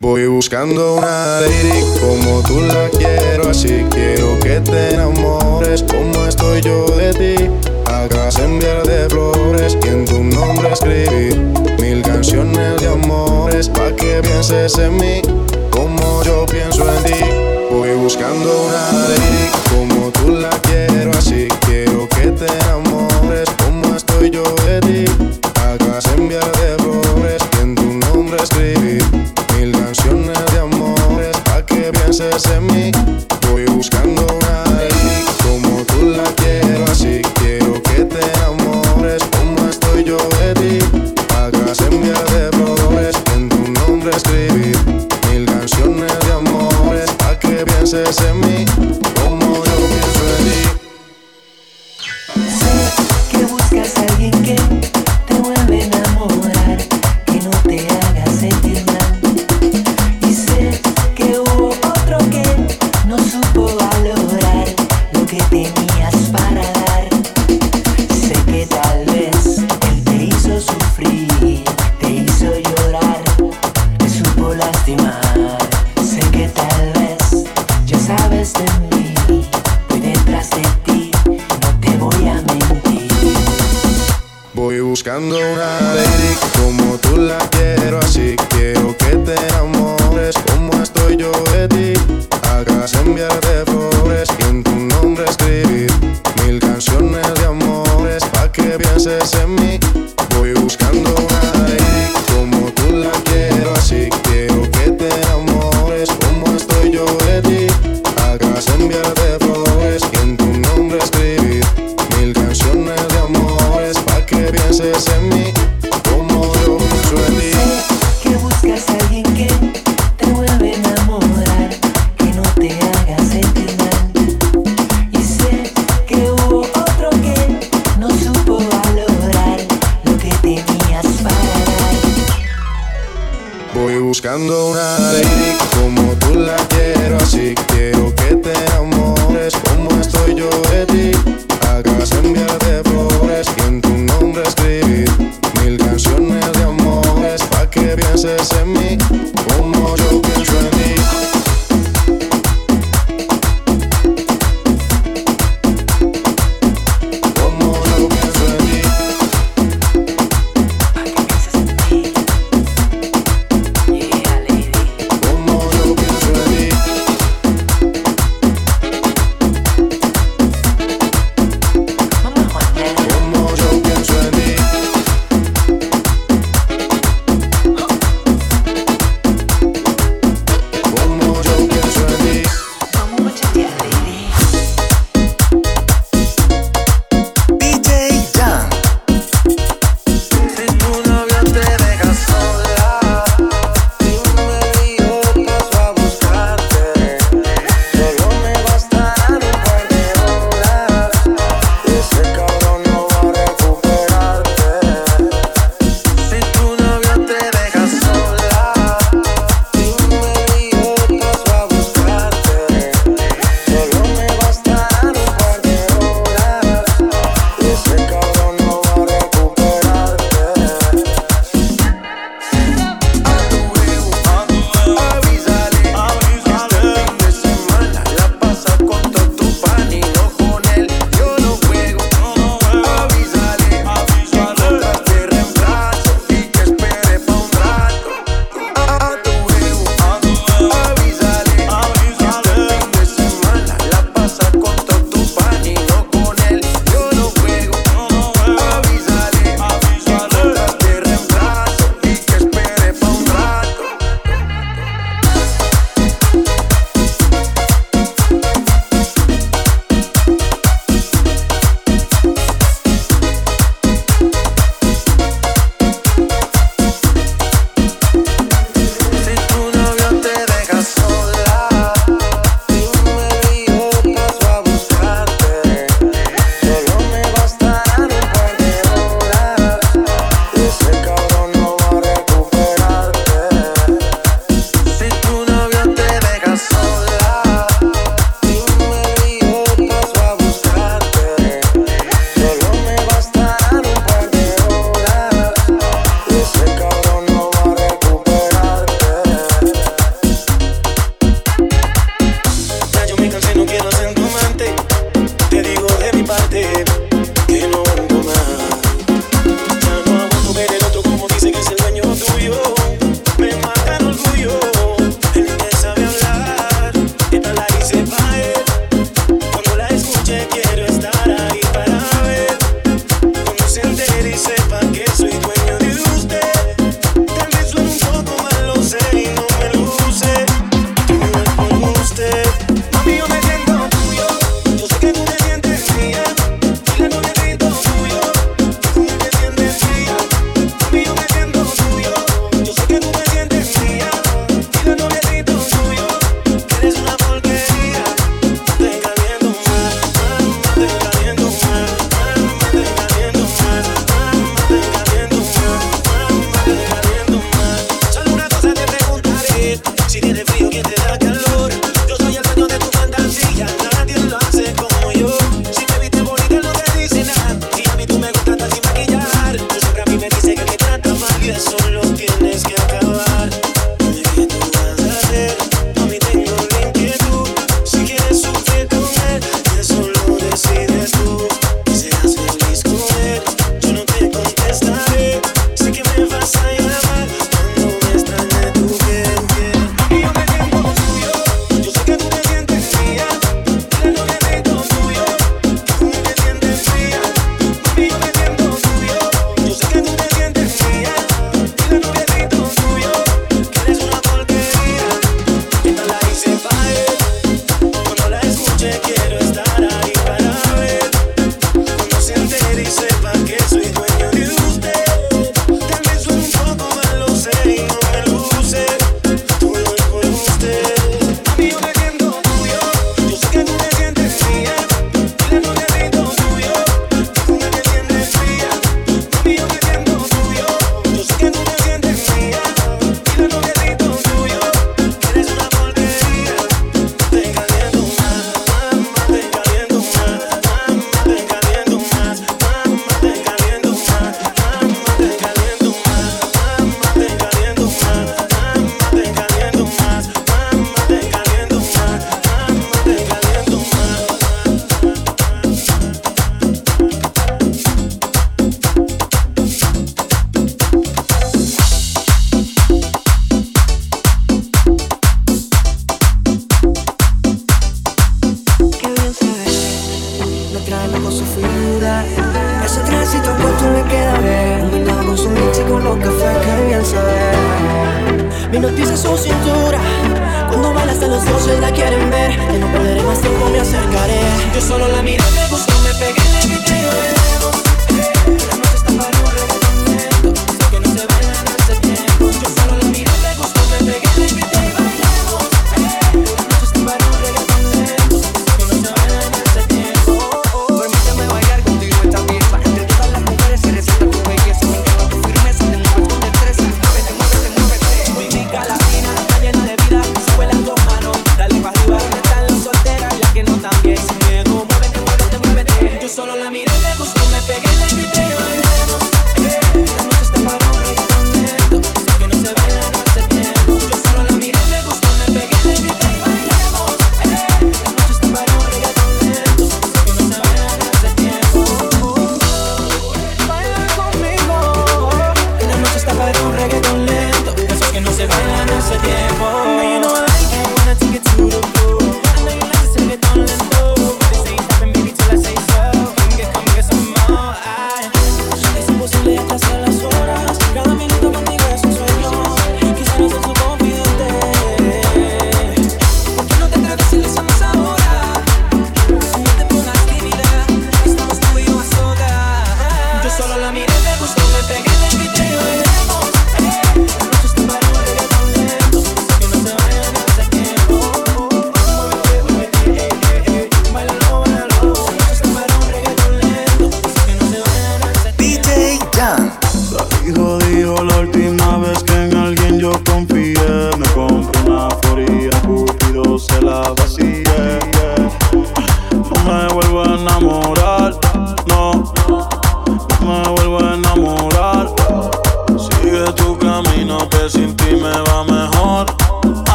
Voy buscando una lady como tú la quiero, así quiero que te enamores como estoy yo de ti. Hagas enviar de flores y en tu nombre escribí mil canciones de amores pa' que pienses en mí como yo pienso en ti. Voy buscando una lady como tú la quiero, así quiero que te enamores como estoy yo de ti. buscando una baby como tú la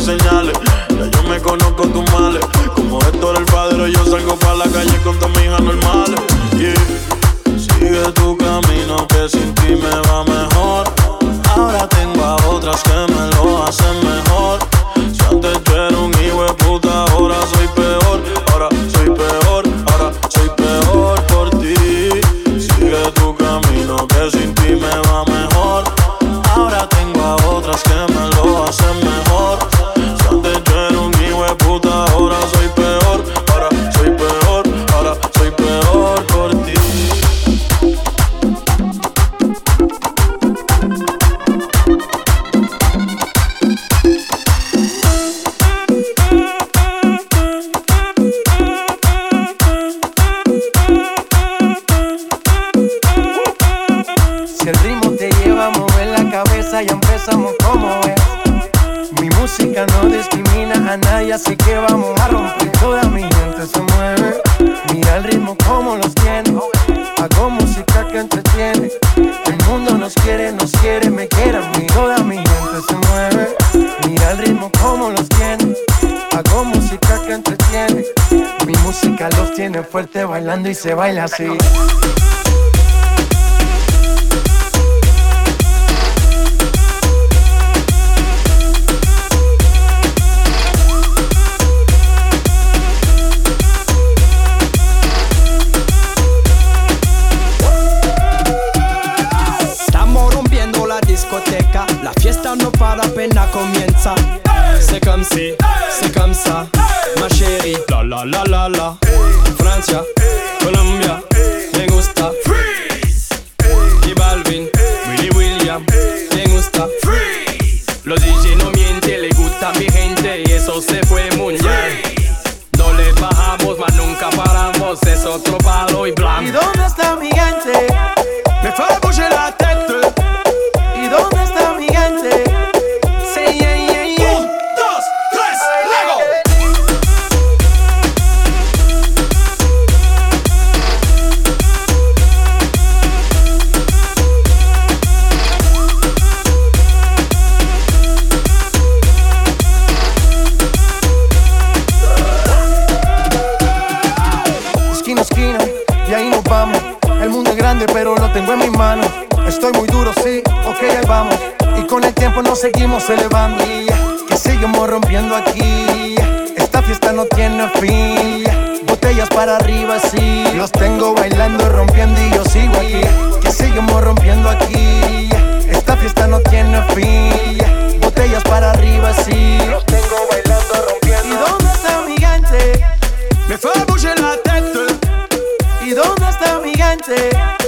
señales. Ya yo me conozco tus males. Como Héctor el padre, yo salgo para la calle Se baile así. Estamos rompiendo la discoteca. La fiesta no para pena comienza. Se cansa. Se cansa. Ma chérie. La, la, la, la, la. Francia. Poco nos seguimos elevando. Que seguimos rompiendo aquí. Esta fiesta no tiene fin. Botellas para arriba, sí. Los tengo bailando, rompiendo y yo sigo aquí. Que seguimos rompiendo aquí. Esta fiesta no tiene fin. Botellas para arriba, sí. Los tengo bailando, rompiendo. ¿Y dónde está mi gente? Me fue a la tête. ¿Y dónde está mi gente?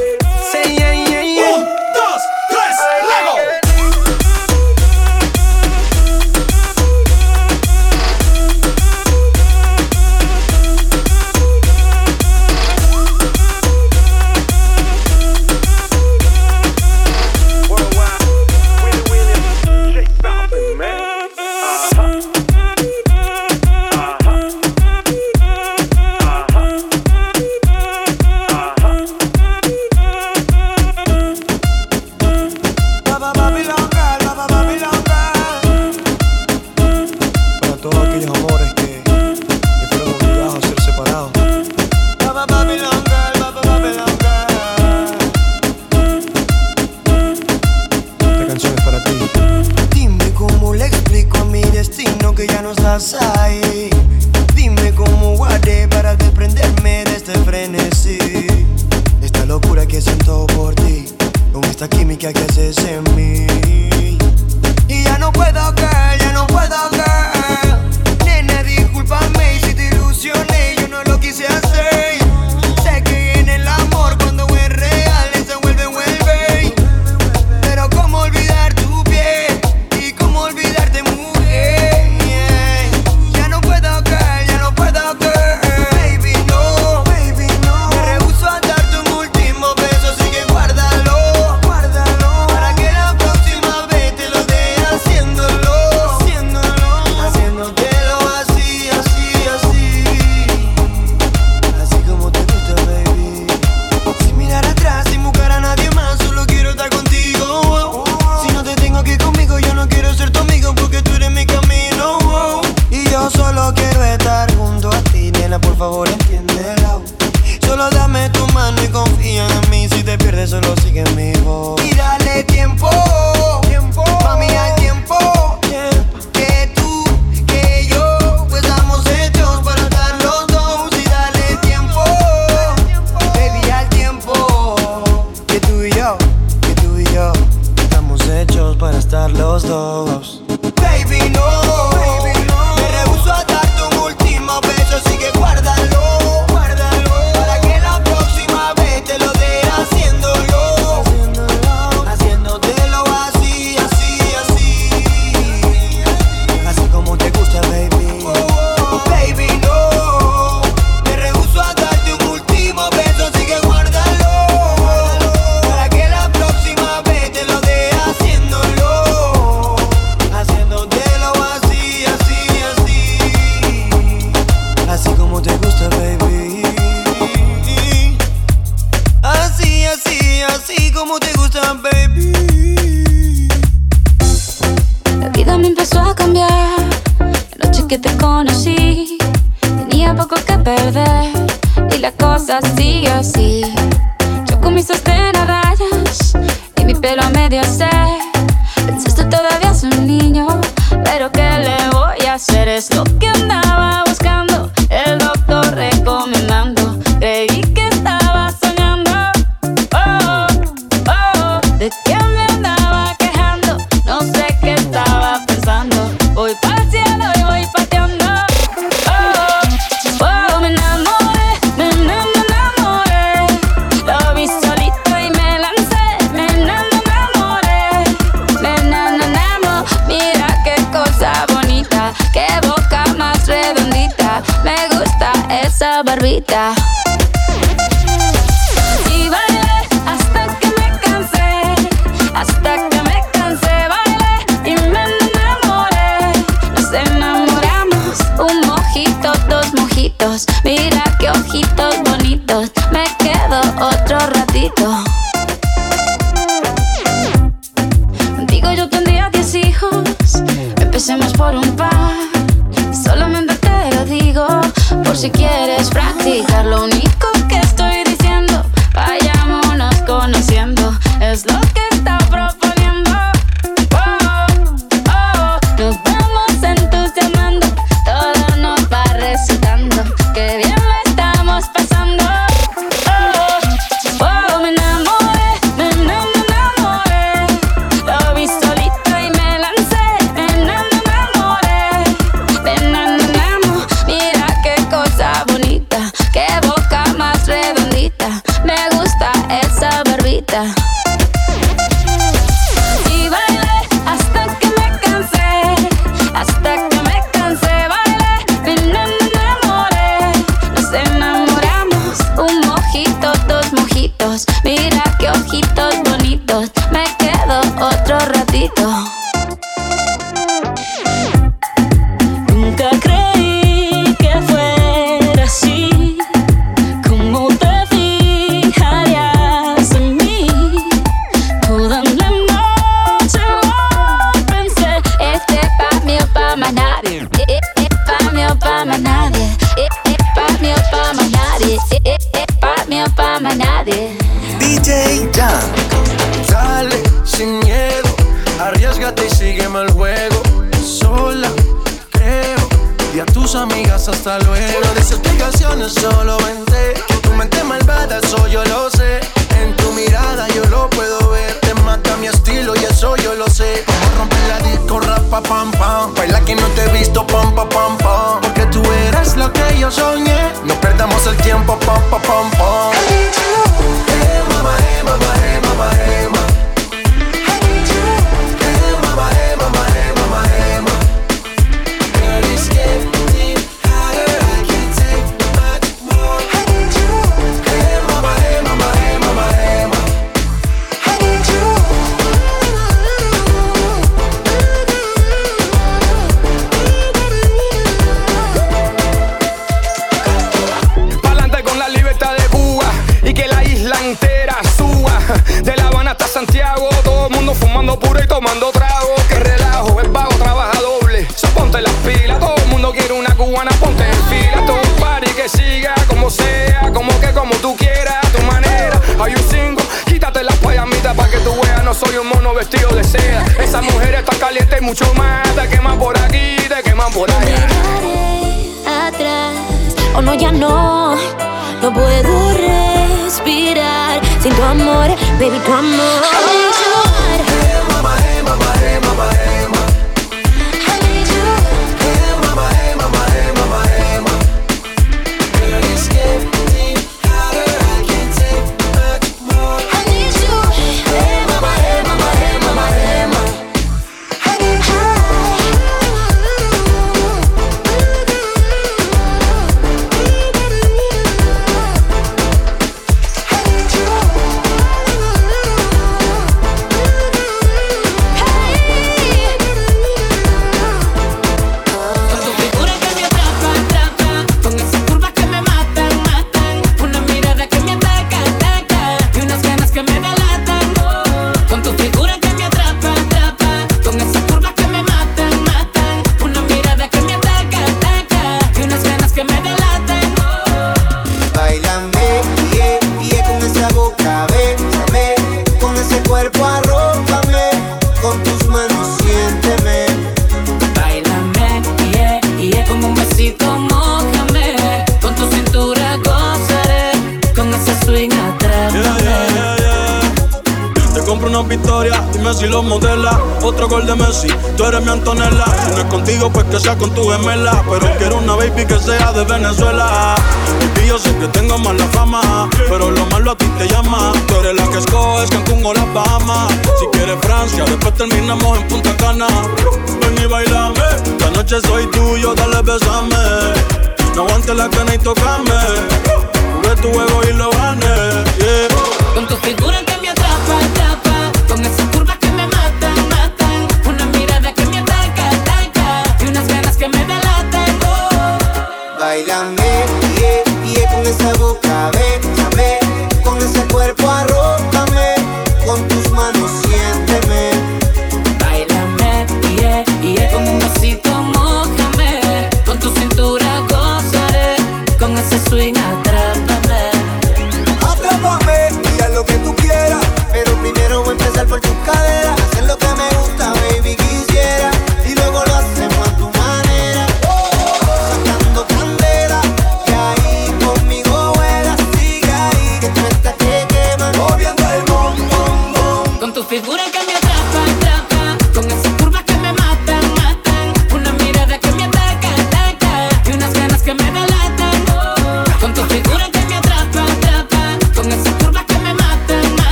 estamos hechos para estar los dos. Baby, no. that.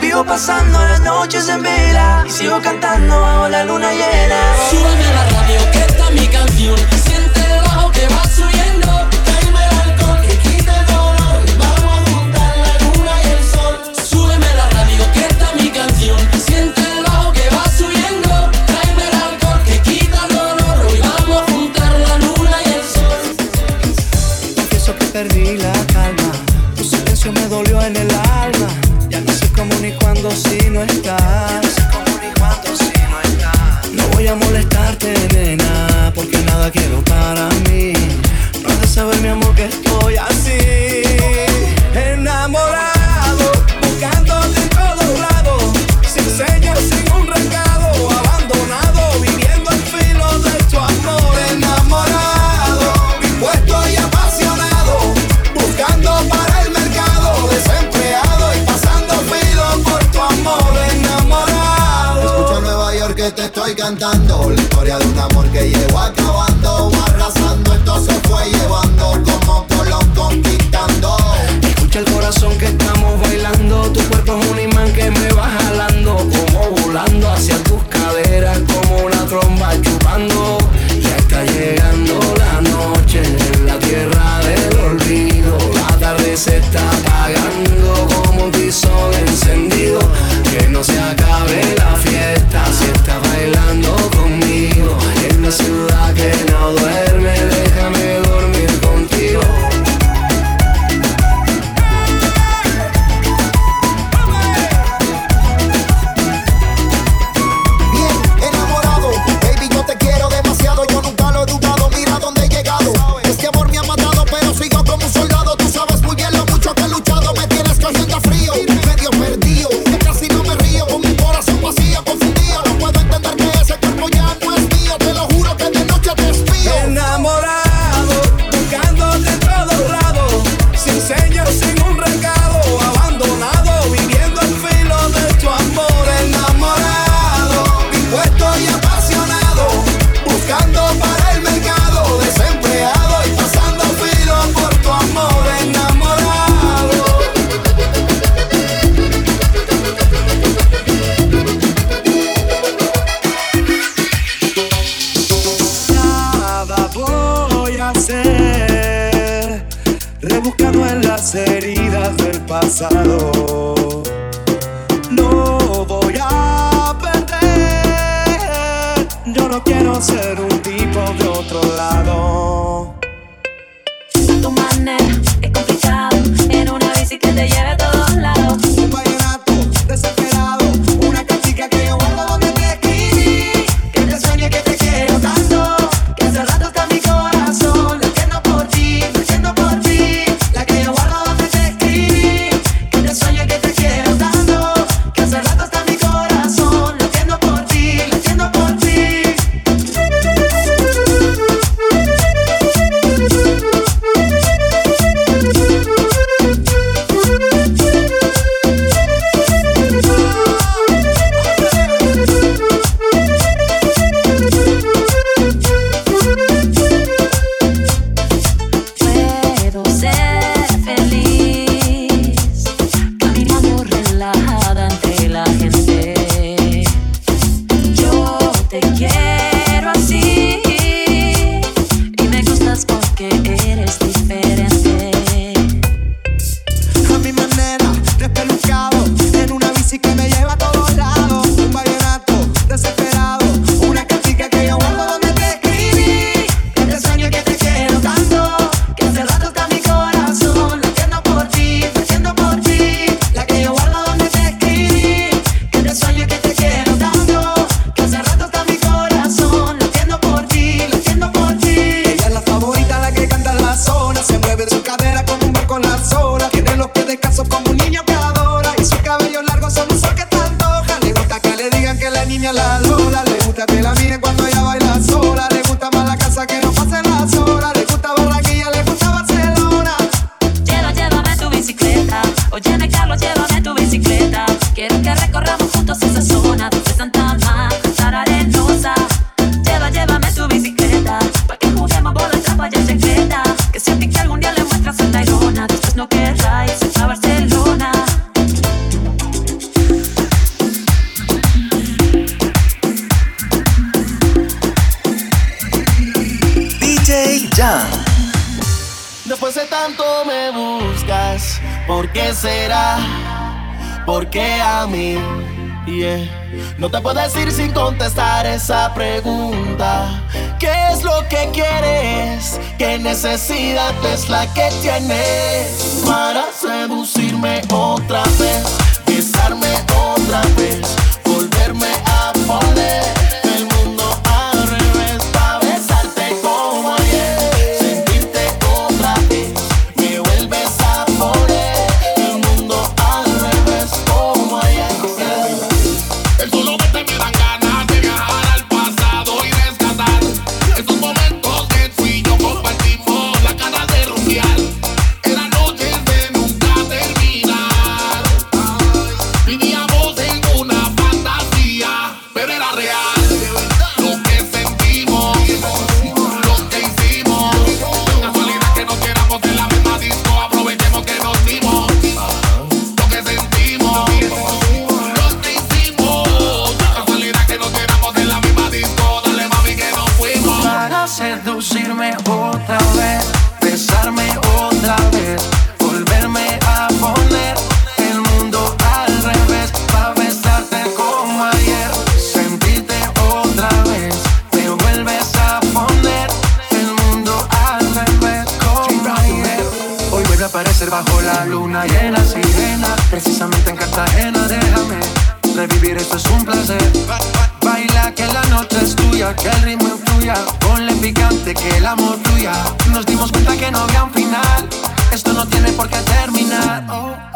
Vivo pasando las noches en vela y sigo cantando bajo la luna llena. Súbeme a la radio que está mi canción. Siente el bajo que va subiendo. Tráeme el alcohol que quita el dolor. Vamos a juntar la luna y el sol. Súbeme a la radio que está mi canción. Siente el bajo que va subiendo. Tráeme el alcohol que quita el dolor. Hoy vamos a juntar la luna y el sol. Confieso que perdí la calma. Tu silencio me dolió en el alma si no estás. No voy a molestarte, nena, porque nada quiero para mí. No de saber, mi amor, que estoy así. pasado. No voy a perder. Yo no quiero ser un tipo de otro lado. Tu manera es complicado. En una bici que te lleve No te puedes ir sin contestar esa pregunta. ¿Qué es lo que quieres? ¿Qué necesidad es la que tienes para seducirme otra vez, besarme otra vez, volverme a poner? es un placer. Baila que la noche es tuya, que el ritmo fluya. Ponle picante que el amor fluya. Nos dimos cuenta que no había un final. Esto no tiene por qué terminar. Oh.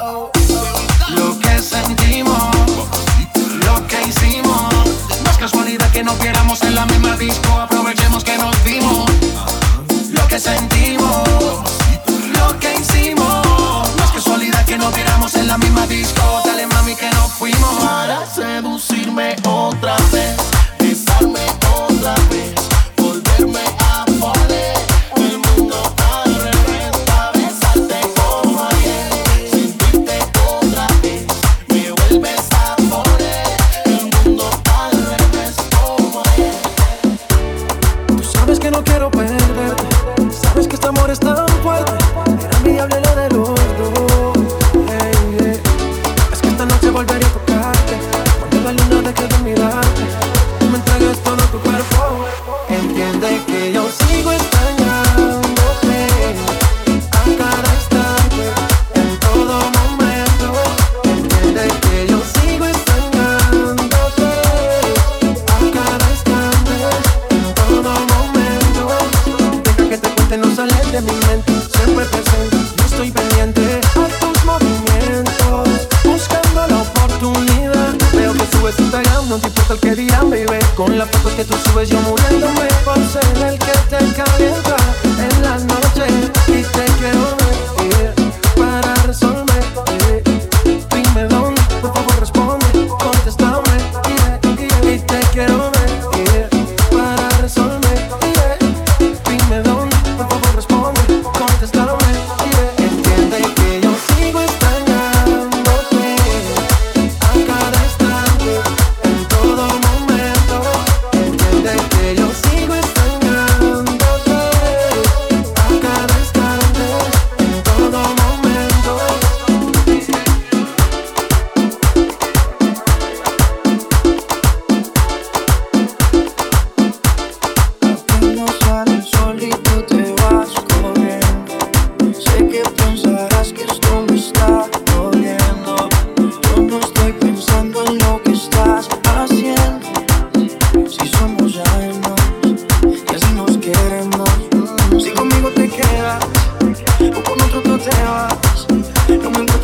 nubes yo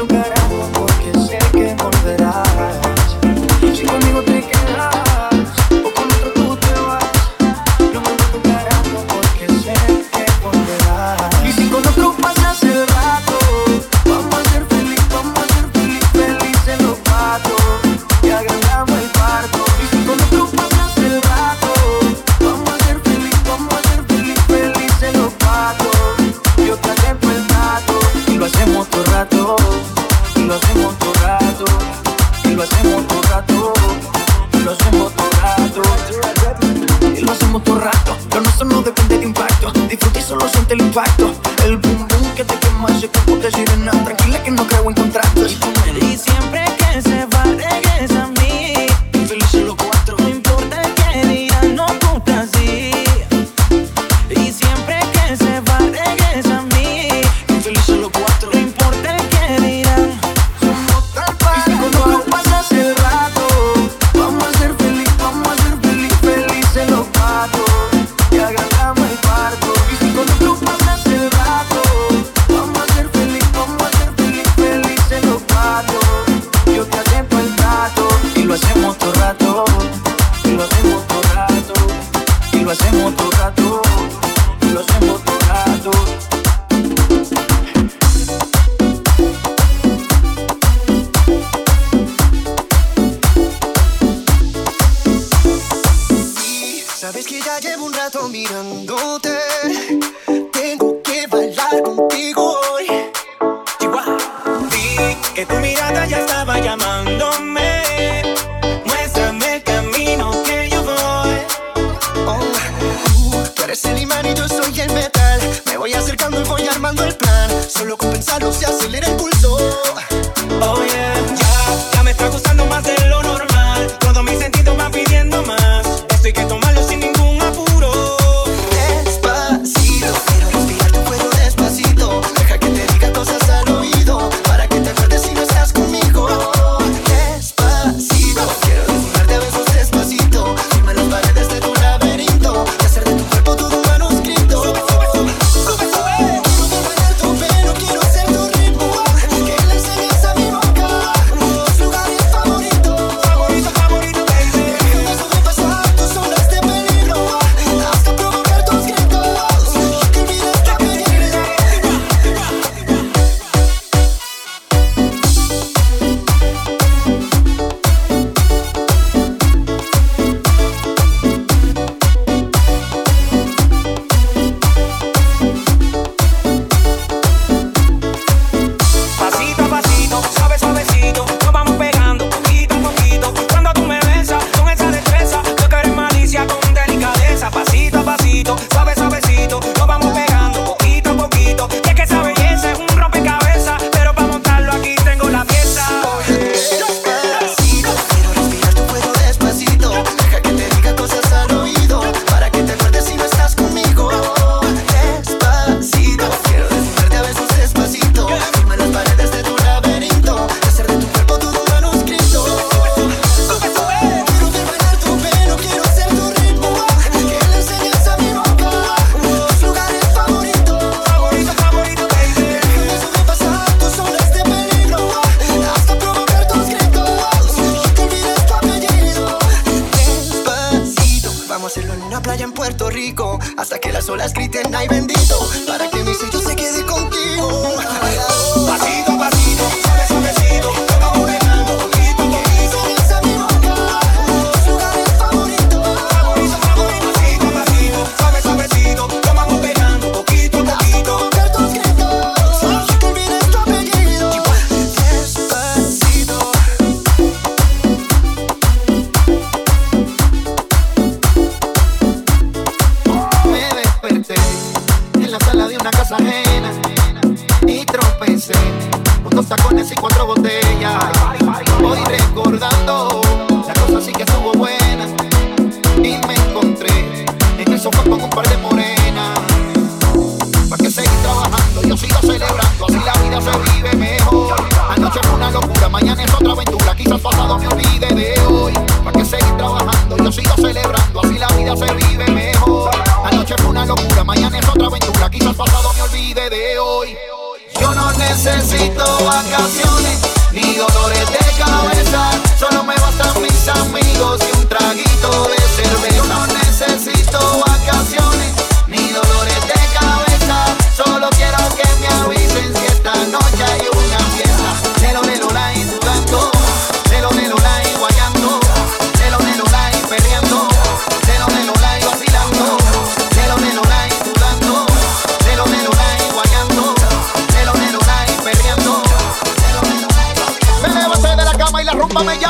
do caralho.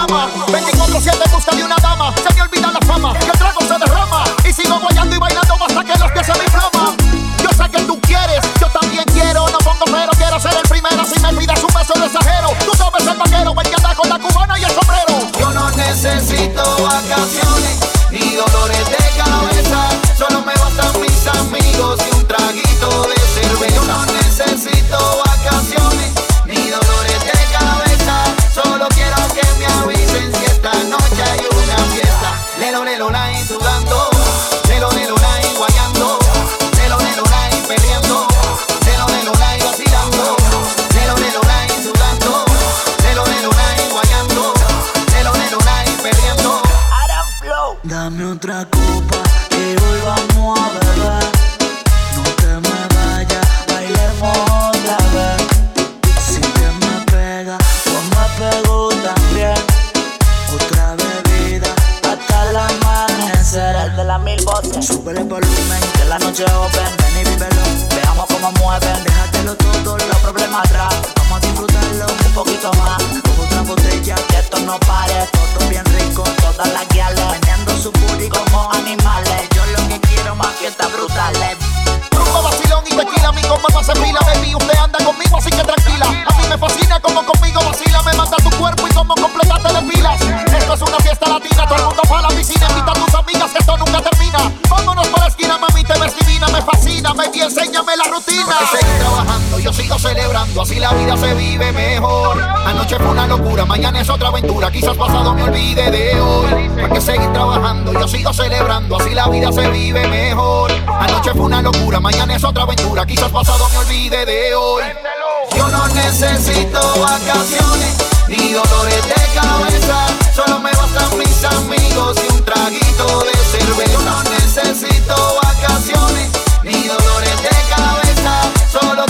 Llama. no pares, otro bien de hoy. Hay que seguir trabajando, yo sigo celebrando, así la vida se vive mejor. Anoche fue una locura, mañana es otra aventura, quizás pasado me olvide de hoy. Yo no necesito vacaciones ni dolores de cabeza, solo me bastan mis amigos y un traguito de cerveza. Yo no necesito vacaciones ni dolores de cabeza, solo